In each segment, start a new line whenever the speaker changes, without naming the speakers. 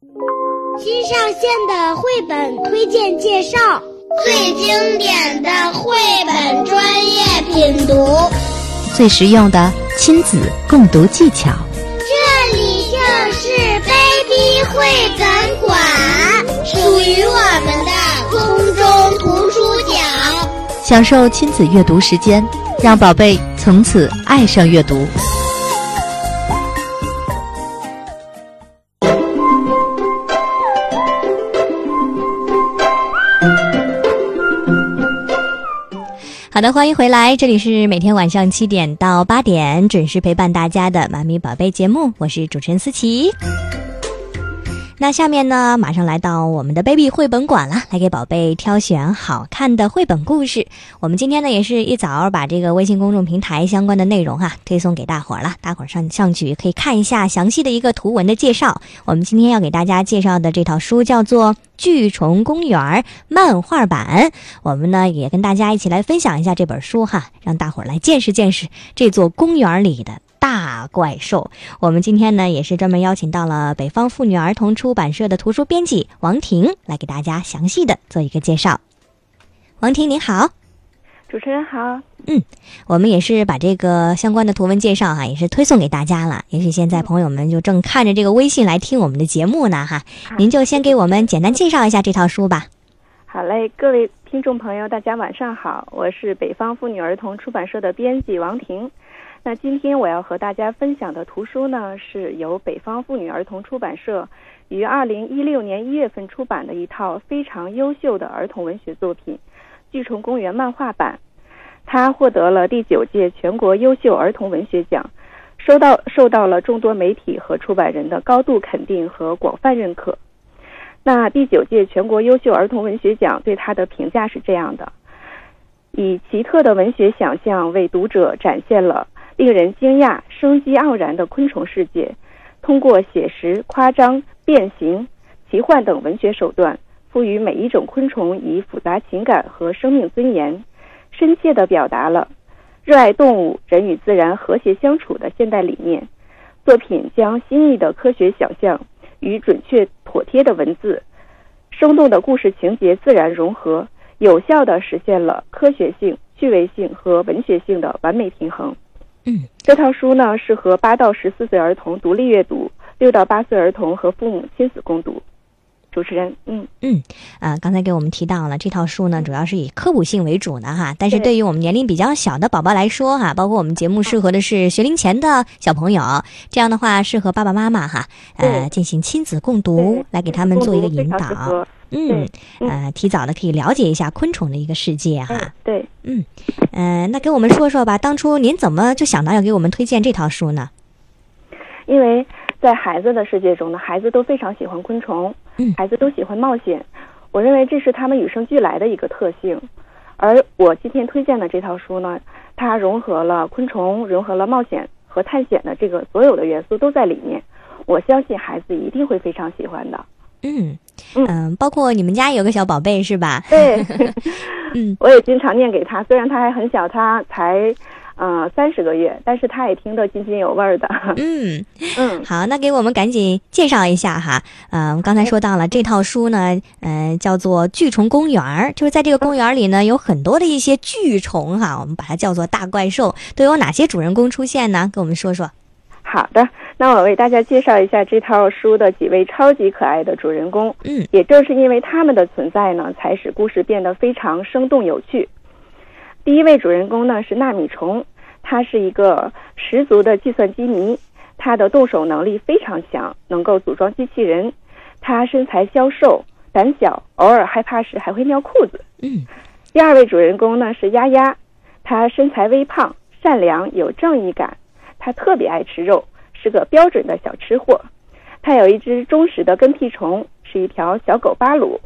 新上线的绘本推荐介绍，
最经典的绘本专业品读，
最实用的亲子共读技巧。
这里就是 Baby 绘本馆，属于我们的空中图书角。
享受亲子阅读时间，让宝贝从此爱上阅读。好的，欢迎回来，这里是每天晚上七点到八点准时陪伴大家的妈咪宝贝节目，我是主持人思琪。那下面呢，马上来到我们的 baby 绘本馆了，来给宝贝挑选好看的绘本故事。我们今天呢，也是一早把这个微信公众平台相关的内容哈推送给大伙儿了，大伙儿上上去可以看一下详细的一个图文的介绍。我们今天要给大家介绍的这套书叫做《巨虫公园》漫画版，我们呢也跟大家一起来分享一下这本书哈，让大伙儿来见识见识这座公园里的。大怪兽，我们今天呢也是专门邀请到了北方妇女儿童出版社的图书编辑王婷来给大家详细的做一个介绍。王婷您好，
主持人好。
嗯，我们也是把这个相关的图文介绍哈，也是推送给大家了。也许现在朋友们就正看着这个微信来听我们的节目呢哈，您就先给我们简单介绍一下这套书吧。
好嘞，各位听众朋友，大家晚上好，我是北方妇女儿童出版社的编辑王婷。那今天我要和大家分享的图书呢，是由北方妇女儿童出版社于二零一六年一月份出版的一套非常优秀的儿童文学作品《巨虫公园》漫画版。它获得了第九届全国优秀儿童文学奖，收到受到了众多媒体和出版人的高度肯定和广泛认可。那第九届全国优秀儿童文学奖对它的评价是这样的：以奇特的文学想象为读者展现了。令人惊讶、生机盎然的昆虫世界，通过写实、夸张、变形、奇幻等文学手段，赋予每一种昆虫以复杂情感和生命尊严，深切地表达了热爱动物、人与自然和谐相处的现代理念。作品将新颖的科学想象与准确妥帖的文字、生动的故事情节自然融合，有效地实现了科学性、趣味性和文学性的完美平衡。
嗯，
这套书呢适合八到十四岁儿童独立阅读，六到八岁儿童和父母亲子共读。主持人，嗯
嗯，啊，刚才给我们提到了这套书呢，主要是以科普性为主的哈，但是对于我们年龄比较小的宝宝来说哈，包括我们节目适合的是学龄前的小朋友，这样的话适合爸爸妈妈哈，呃，进行亲子共读，来给他们做一个引导。嗯，呃，提早的可以了解一下昆虫的一个世界哈。
对，
嗯，呃，那给我们说说吧，当初您怎么就想到要给我们推荐这套书呢？
因为在孩子的世界中呢，孩子都非常喜欢昆虫，
嗯，
孩子都喜欢冒险，我认为这是他们与生俱来的一个特性。而我今天推荐的这套书呢，它融合了昆虫、融合了冒险和探险的这个所有的元素都在里面，我相信孩子一定会非常喜欢的。
嗯嗯，包括你们家有个小宝贝是吧？
对，
嗯，
我也经常念给他，虽然他还很小，他才嗯三十个月，但是他也听得津津有味儿的。
嗯
嗯，
好，那给我们赶紧介绍一下哈。嗯，刚才说到了这套书呢，嗯，叫做《巨虫公园》，就是在这个公园里呢，有很多的一些巨虫哈，我们把它叫做大怪兽，都有哪些主人公出现呢？跟我们说说。
好的，那我为大家介绍一下这套书的几位超级可爱的主人公。
嗯，
也正是因为他们的存在呢，才使故事变得非常生动有趣。第一位主人公呢是纳米虫，他是一个十足的计算机迷，他的动手能力非常强，能够组装机器人。他身材消瘦，胆小，偶尔害怕时还会尿裤子。
嗯，
第二位主人公呢是丫丫，他身材微胖，善良，有正义感。他特别爱吃肉，是个标准的小吃货。他有一只忠实的跟屁虫，是一条小狗巴鲁。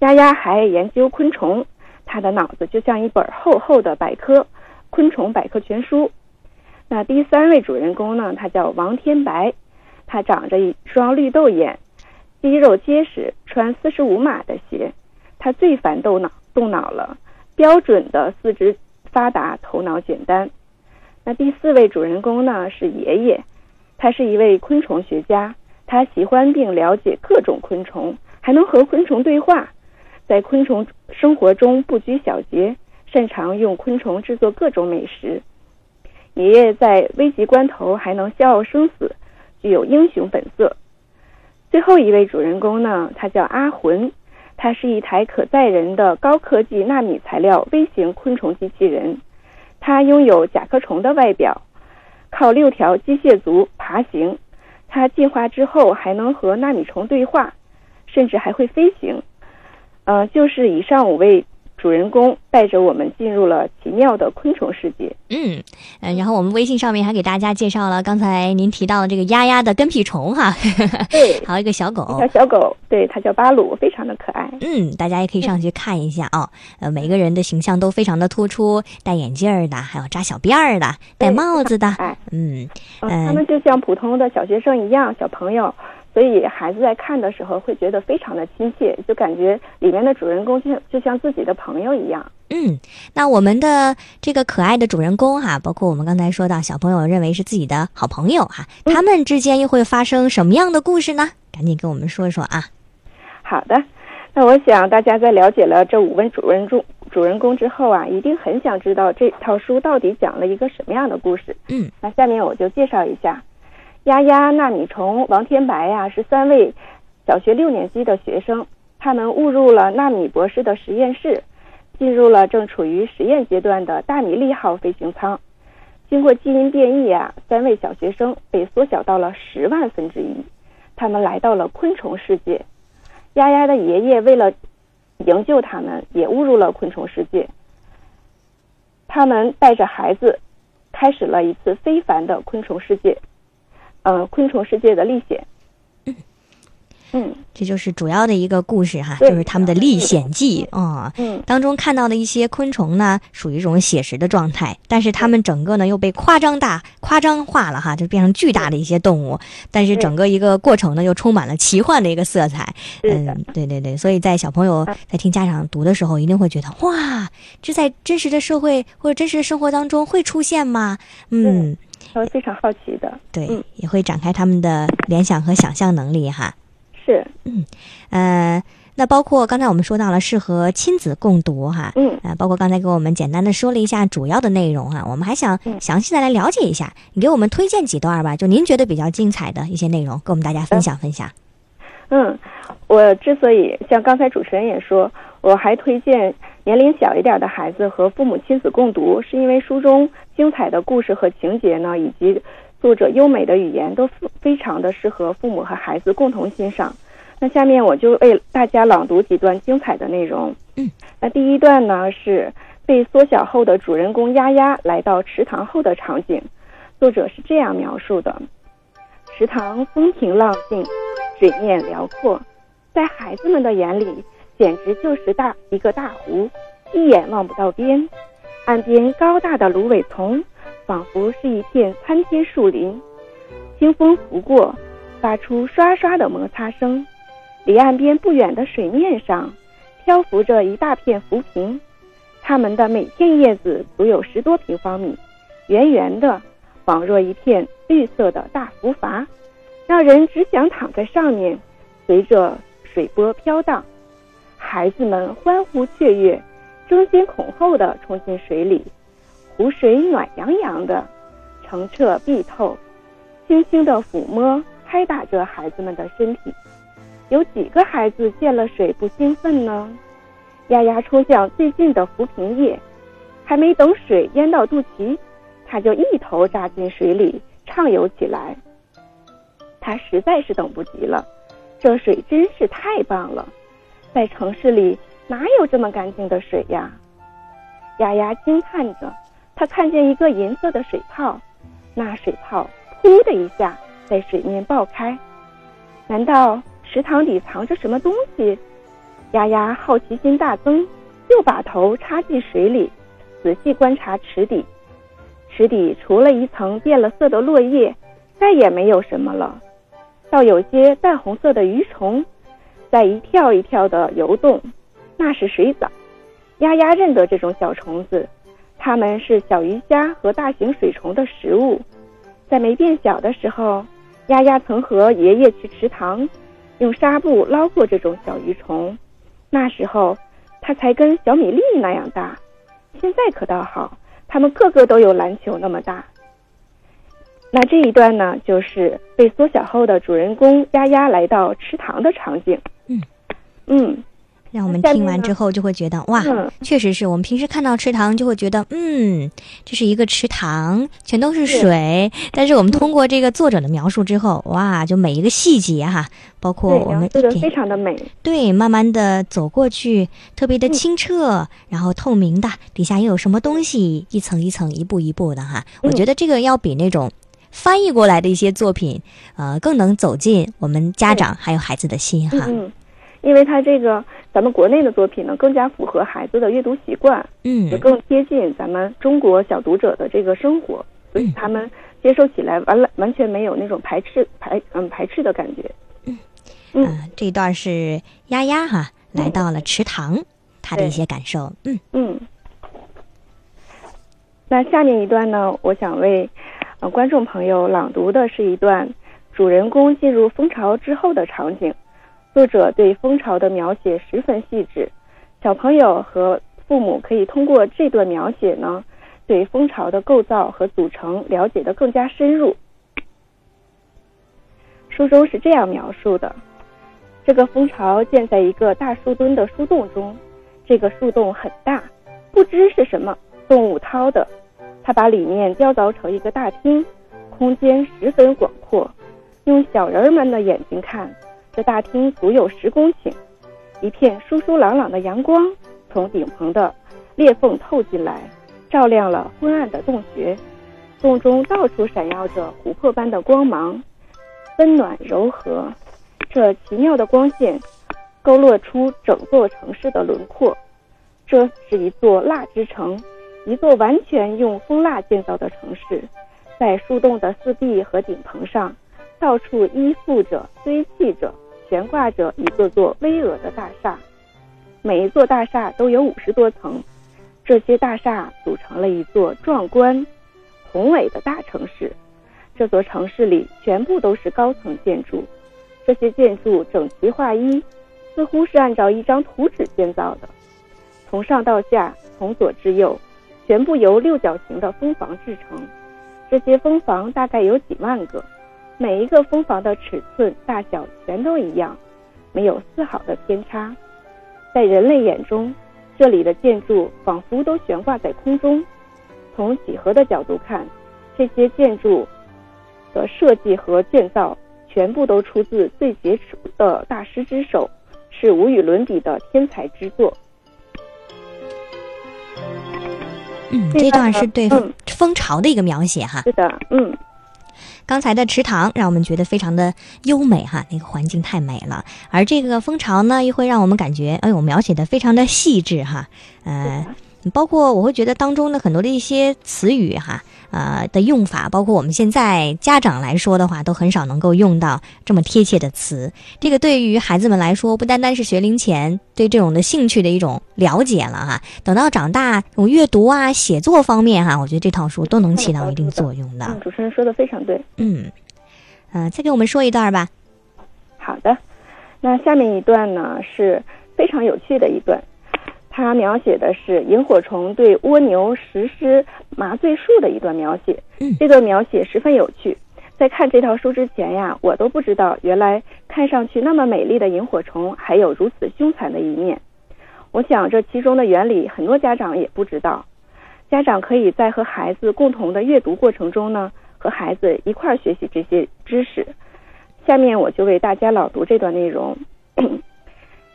丫丫还研究昆虫，他的脑子就像一本厚厚的百科《昆虫百科全书》。那第三位主人公呢？他叫王天白，他长着一双绿豆眼，肌肉结实，穿四十五码的鞋。他最烦动脑动脑了，标准的四肢发达，头脑简单。那第四位主人公呢是爷爷，他是一位昆虫学家，他喜欢并了解各种昆虫，还能和昆虫对话，在昆虫生活中不拘小节，擅长用昆虫制作各种美食。爷爷在危急关头还能笑傲生死，具有英雄本色。最后一位主人公呢，他叫阿魂，他是一台可载人的高科技纳米材料微型昆虫机器人，它拥有甲壳虫的外表，靠六条机械足爬行。它进化之后还能和纳米虫对话，甚至还会飞行。呃，就是以上五位。主人公带着我们进入了奇妙的昆虫世界。
嗯嗯，然后我们微信上面还给大家介绍了刚才您提到的这个丫丫的跟屁虫哈，
对，
还有一个小狗，
一条小狗，对，它叫巴鲁，非常的可爱。
嗯，大家也可以上去看一下啊。呃，每个人的形象都非常的突出，戴眼镜的，还有扎小辫儿的，戴帽子的，
哎，
嗯
嗯，他们就像普通的小学生一样，小朋友。所以孩子在看的时候会觉得非常的亲切，就感觉里面的主人公就就像自己的朋友一样。
嗯，那我们的这个可爱的主人公哈，包括我们刚才说到小朋友认为是自己的好朋友哈，他们之间又会发生什么样的故事呢？赶紧跟我们说说啊。
好的，那我想大家在了解了这五位主人公主人公之后啊，一定很想知道这套书到底讲了一个什么样的故事。
嗯，
那下面我就介绍一下。丫丫、纳米虫、王天白呀，是三位小学六年级的学生。他们误入了纳米博士的实验室，进入了正处于实验阶段的大米粒号飞行舱。经过基因变异啊，三位小学生被缩小到了十万分之一。他们来到了昆虫世界。丫丫的爷爷为了营救他们，也误入了昆虫世界。他们带着孩子，开始了一次非凡的昆虫世界。嗯，昆虫世界的历险。嗯，
这就是主要的一个故事哈，就是他们的历险记啊。
嗯，
当中看到的一些昆虫呢，属于一种写实的状态，但是他们整个呢又被夸张大、夸张化了哈，就变成巨大的一些动物。但是整个一个过程呢，又充满了奇幻的一个色彩。嗯，对对对，所以在小朋友在听家长读的时候，一定会觉得哇，这在真实的社会或者真实的生活当中会出现吗？嗯。
他会非常好奇的，
对，也会展开他们的联想和想象能力哈。
是，
嗯，呃，那包括刚才我们说到了适合亲子共读哈，
嗯，
啊，包括刚才给我们简单的说了一下主要的内容哈，我们还想详细的来了解一下，你给我们推荐几段吧，就您觉得比较精彩的一些内容，跟我们大家分享分享。
嗯，我之所以像刚才主持人也说，我还推荐。年龄小一点的孩子和父母亲子共读，是因为书中精彩的故事和情节呢，以及作者优美的语言都非常的适合父母和孩子共同欣赏。那下面我就为大家朗读几段精彩的内容。
嗯，
那第一段呢是被缩小后的主人公丫丫来到池塘后的场景。作者是这样描述的：池塘风平浪静，水面辽阔，在孩子们的眼里。简直就是大一个大湖，一眼望不到边。岸边高大的芦苇丛，仿佛是一片参天树林。清风拂过，发出刷刷的摩擦声。离岸边不远的水面上，漂浮着一大片浮萍，它们的每片叶子足有十多平方米，圆圆的，仿若一片绿色的大浮筏，让人只想躺在上面，随着水波飘荡。孩子们欢呼雀跃，争先恐后地冲进水里。湖水暖洋洋的，澄澈碧透，轻轻地抚摸、拍打着孩子们的身体。有几个孩子见了水不兴奋呢？丫丫冲向最近的浮萍叶，还没等水淹到肚脐，他就一头扎进水里畅游起来。他实在是等不及了，这水真是太棒了。在城市里哪有这么干净的水呀？丫丫惊叹着，她看见一个银色的水泡，那水泡噗的一下在水面爆开。难道池塘里藏着什么东西？丫丫好奇心大增，又把头插进水里，仔细观察池底。池底除了一层变了色的落叶，再也没有什么了，倒有些淡红色的鱼虫。在一跳一跳的游动，那是水藻。丫丫认得这种小虫子，它们是小鱼虾和大型水虫的食物。在没变小的时候，丫丫曾和爷爷去池塘，用纱布捞过这种小鱼虫。那时候，它才跟小米粒那样大。现在可倒好，它们个个都有篮球那么大。那这一段呢，就是被缩小后的主人公丫丫来到池塘的场景。
嗯
嗯。
让我们听完之后就会觉得哇，确实是我们平时看到池塘就会觉得嗯，这是一个池塘，全都是水。但是我们通过这个作者的描述之后，哇，就每一个细节哈，包括我们
非常的美，
对，慢慢的走过去，特别的清澈，然后透明的，底下又有什么东西，一层一层，一步一步的哈。我觉得这个要比那种翻译过来的一些作品，呃，更能走进我们家长还有孩子的心哈。
嗯，因为他这个。咱们国内的作品呢，更加符合孩子的阅读习惯，
嗯，
也更贴近咱们中国小读者的这个生活，所以他们接受起来完了完全没有那种排斥排嗯排斥的感觉。
嗯嗯，这一段是丫丫哈来到了池塘，他的一些感受。
嗯嗯。那下面一段呢，我想为呃观众朋友朗读的是一段主人公进入蜂巢之后的场景。作者对蜂巢的描写十分细致，小朋友和父母可以通过这段描写呢，对蜂巢的构造和组成了解的更加深入。书中是这样描述的：这个蜂巢建在一个大树墩的树洞中，这个树洞很大，不知是什么动物掏的。他把里面雕凿成一个大厅，空间十分广阔，用小人们的眼睛看。这大厅足有十公顷，一片疏疏朗朗的阳光从顶棚的裂缝透进来，照亮了昏暗的洞穴。洞中到处闪耀着琥珀般的光芒，温暖柔和。这奇妙的光线勾勒出整座城市的轮廓。这是一座蜡之城，一座完全用蜂蜡建造的城市。在树洞的四壁和顶棚上，到处依附着、堆砌着。悬挂着一座座巍峨的大厦，每一座大厦都有五十多层。这些大厦组成了一座壮观、宏伟的大城市。这座城市里全部都是高层建筑，这些建筑整齐划一，似乎是按照一张图纸建造的。从上到下，从左至右，全部由六角形的蜂房制成。这些蜂房大概有几万个。每一个蜂房的尺寸大小全都一样，没有丝毫的偏差。在人类眼中，这里的建筑仿佛都悬挂在空中。从几何的角度看，这些建筑的设计和建造全部都出自最杰出的大师之手，是无与伦比的天才之作。
嗯，这段是对蜂巢的一个描写哈。
是的，嗯。
刚才的池塘让我们觉得非常的优美哈，那个环境太美了。而这个蜂巢呢，又会让我们感觉，哎呦，描写的非常的细致哈。呃，包括我会觉得当中的很多的一些词语哈。呃的用法，包括我们现在家长来说的话，都很少能够用到这么贴切的词。这个对于孩子们来说，不单单是学龄前对这种的兴趣的一种了解了哈。等到长大，这种阅读啊、写作方面哈，我觉得这套书都能起到一定作用的。
主持人说的非常对。
嗯，呃，再给我们说一段吧。
好的，那下面一段呢是非常有趣的一段。它描写的是萤火虫对蜗牛实施麻醉术的一段描写。
嗯，
这段描写十分有趣。在看这套书之前呀，我都不知道原来看上去那么美丽的萤火虫还有如此凶残的一面。我想这其中的原理很多家长也不知道。家长可以在和孩子共同的阅读过程中呢，和孩子一块儿学习这些知识。下面我就为大家朗读这段内容。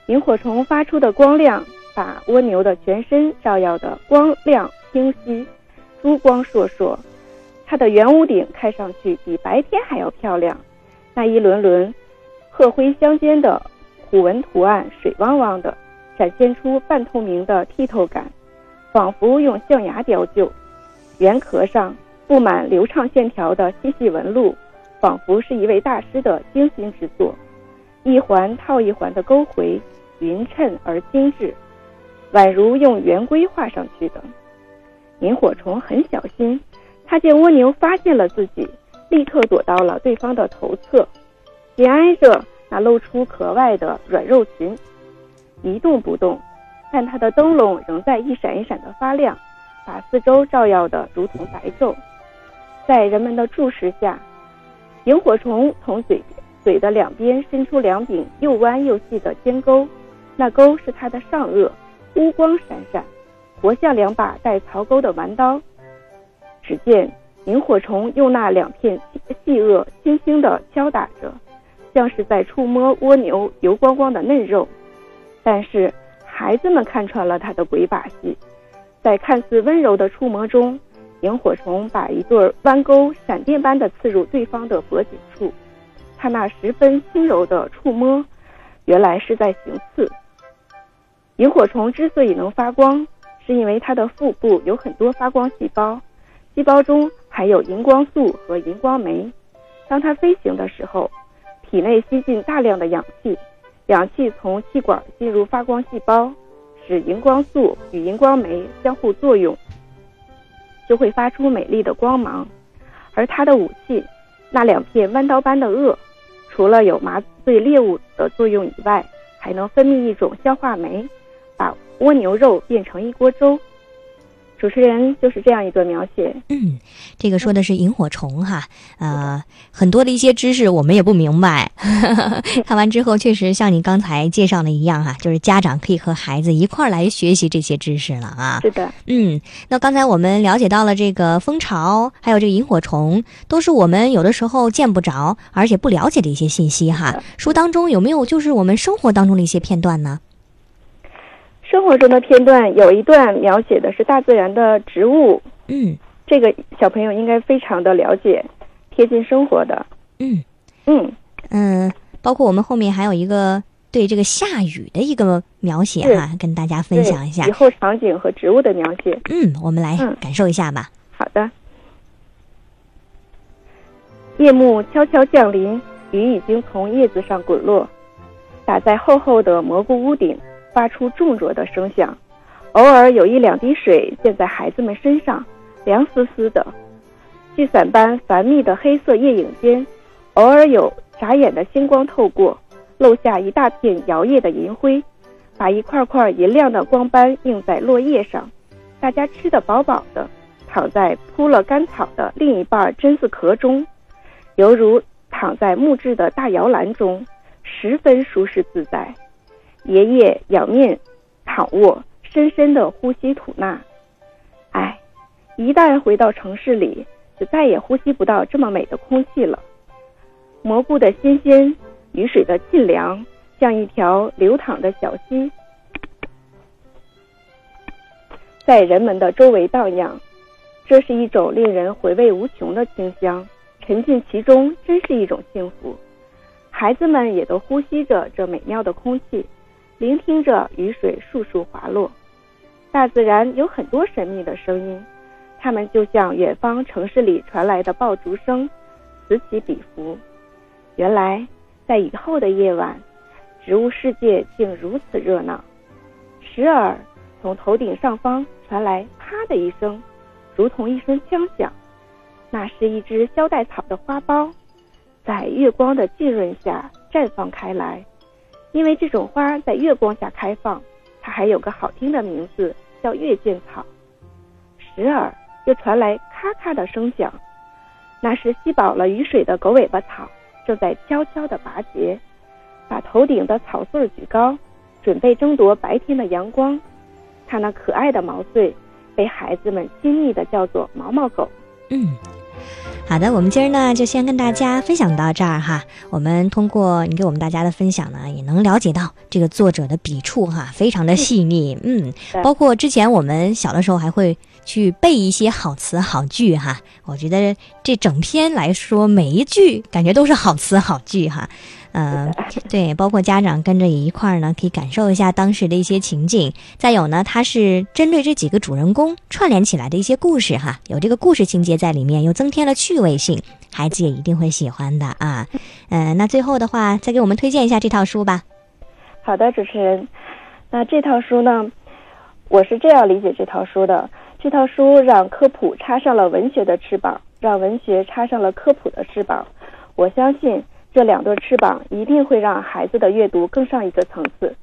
萤火虫发出的光亮。把蜗牛的全身照耀得光亮清晰，珠光烁烁。它的圆屋顶看上去比白天还要漂亮，那一轮轮褐灰相间的虎纹图案水汪汪的，展现出半透明的剔透感，仿佛用象牙雕就。圆壳上布满流畅线条的细细纹路，仿佛是一位大师的精心之作。一环套一环的勾回，匀称而精致。宛如用圆规画上去的。萤火虫很小心，它见蜗牛发现了自己，立刻躲到了对方的头侧，紧挨着那露出壳外的软肉群，一动不动，但它的灯笼仍在一闪一闪的发亮，把四周照耀的如同白昼。在人们的注视下，萤火虫从嘴嘴的两边伸出两柄又弯又细的尖钩，那钩是它的上颚，乌光闪闪，活像两把带槽钩的弯刀。只见萤火虫用那两片细颚轻轻地敲打着，像是在触摸蜗牛油光光的嫩肉。但是孩子们看穿了他的鬼把戏，在看似温柔的触摸中。萤火虫把一对弯钩闪电般的刺入对方的脖颈处，他那十分轻柔的触摸，原来是在行刺。萤火虫之所以能发光，是因为它的腹部有很多发光细胞，细胞中含有荧光素和荧光酶。当它飞行的时候，体内吸进大量的氧气，氧气从气管进入发光细胞，使荧光素与荧光酶相互作用。就会发出美丽的光芒，而它的武器，那两片弯刀般的颚，除了有麻醉猎物的作用以外，还能分泌一种消化酶，蜗牛肉变成一锅粥。主持人就是这样一个描写。
嗯，这个说的是萤火虫哈，呃，很多的一些知识我们也不明白。看完之后，确实像你刚才介绍的一样哈，就是家长可以和孩子一块儿来学习这些知识了啊。
是的，
嗯，那刚才我们了解到了这个蜂巢，还有这个萤火虫，都是我们有的时候见不着，而且不了解的一些信息哈。书当中有没有就是我们生活当中的一些片段呢？
生活中的片段有一段描写的是大自然的植物，
嗯，
这个小朋友应该非常的了解，贴近生活的，
嗯。
嗯。
嗯，包括我们后面还有一个对这个下雨的一个描写哈，跟大家分享一下。
以后场景和植物的描写。
嗯，我们来感受一下吧。
好的，夜幕悄悄降临，雨已经从叶子上滚落，打在厚厚的蘑菇屋顶。发出重浊的声响，偶尔有一两滴水溅在孩子们身上，凉丝丝的。聚散般繁密的黑色夜影间，偶尔有眨眼的星光透过，漏下一大片摇曳的银灰，把一块块银亮的光斑映在落叶上。大家吃得饱饱的，躺在铺了干草的另一半榛子壳中，犹如躺在木质的大摇篮中，十分舒适自在。爷爷仰面躺卧，深深的呼吸吐纳。唉，一旦回到城市里，就再也呼吸不到这么美的空气了。蘑菇的新鲜，雨水的沁凉，像一条流淌的小溪，在人们的周围荡漾。这是一种令人回味无穷的清香，沉浸其中真是一种幸福。孩子们也都呼吸着这美妙的空气。聆听着雨水簌簌滑落，大自然有很多神秘的声音，它们就像远方城市里传来的爆竹声，此起彼伏。原来，在雨后的夜晚，植物世界竟如此热闹。时而，从头顶上方传来“啪”的一声，如同一声枪响，那是一只肖带草的花苞，在月光的浸润下绽放开来。因为这种花在月光下开放，它还有个好听的名字，叫月见草。时而又传来咔咔的声响，那是吸饱了雨水的狗尾巴草正在悄悄地拔节，把头顶的草穗举高，准备争夺白天的阳光。它那可爱的毛穗被孩子们亲昵地叫做毛毛狗。
嗯。好的，我们今儿呢就先跟大家分享到这儿哈。我们通过你给我们大家的分享呢，也能了解到这个作者的笔触哈，非常的细腻。嗯，包括之前我们小的时候还会去背一些好词好句哈。我觉得这整篇来说，每一句感觉都是好词好句哈。嗯，对，包括家长跟着也一块儿呢，可以感受一下当时的一些情景。再有呢，它是针对这几个主人公串联起来的一些故事哈，有这个故事情节在里面，又增添了趣味性，孩子也一定会喜欢的啊。嗯，那最后的话，再给我们推荐一下这套书吧。
好的，主持人，那这套书呢，我是这样理解这套书的：这套书让科普插上了文学的翅膀，让文学插上了科普的翅膀。我相信这两对翅膀一定会让孩子的阅读更上一个层次。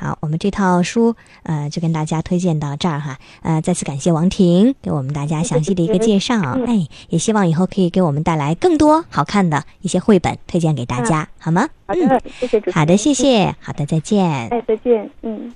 好，我们这套书呃就跟大家推荐到这儿哈。呃，再次感谢王婷给我们大家详细的一个介绍。
嗯
哎，也希望以后可以给我们带来更多好看的一些绘本推荐给大家，好吗？
好的，谢谢主持人。
好的，谢谢。好的，再见。
哎，再见。嗯。